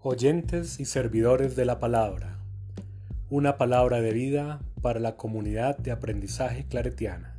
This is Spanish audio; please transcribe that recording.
Oyentes y servidores de la palabra. Una palabra de vida para la comunidad de aprendizaje claretiana.